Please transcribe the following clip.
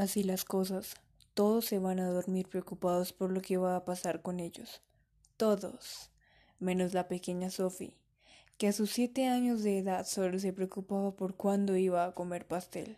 Así las cosas, todos se van a dormir preocupados por lo que va a pasar con ellos. Todos, menos la pequeña Sophie, que a sus siete años de edad solo se preocupaba por cuándo iba a comer pastel.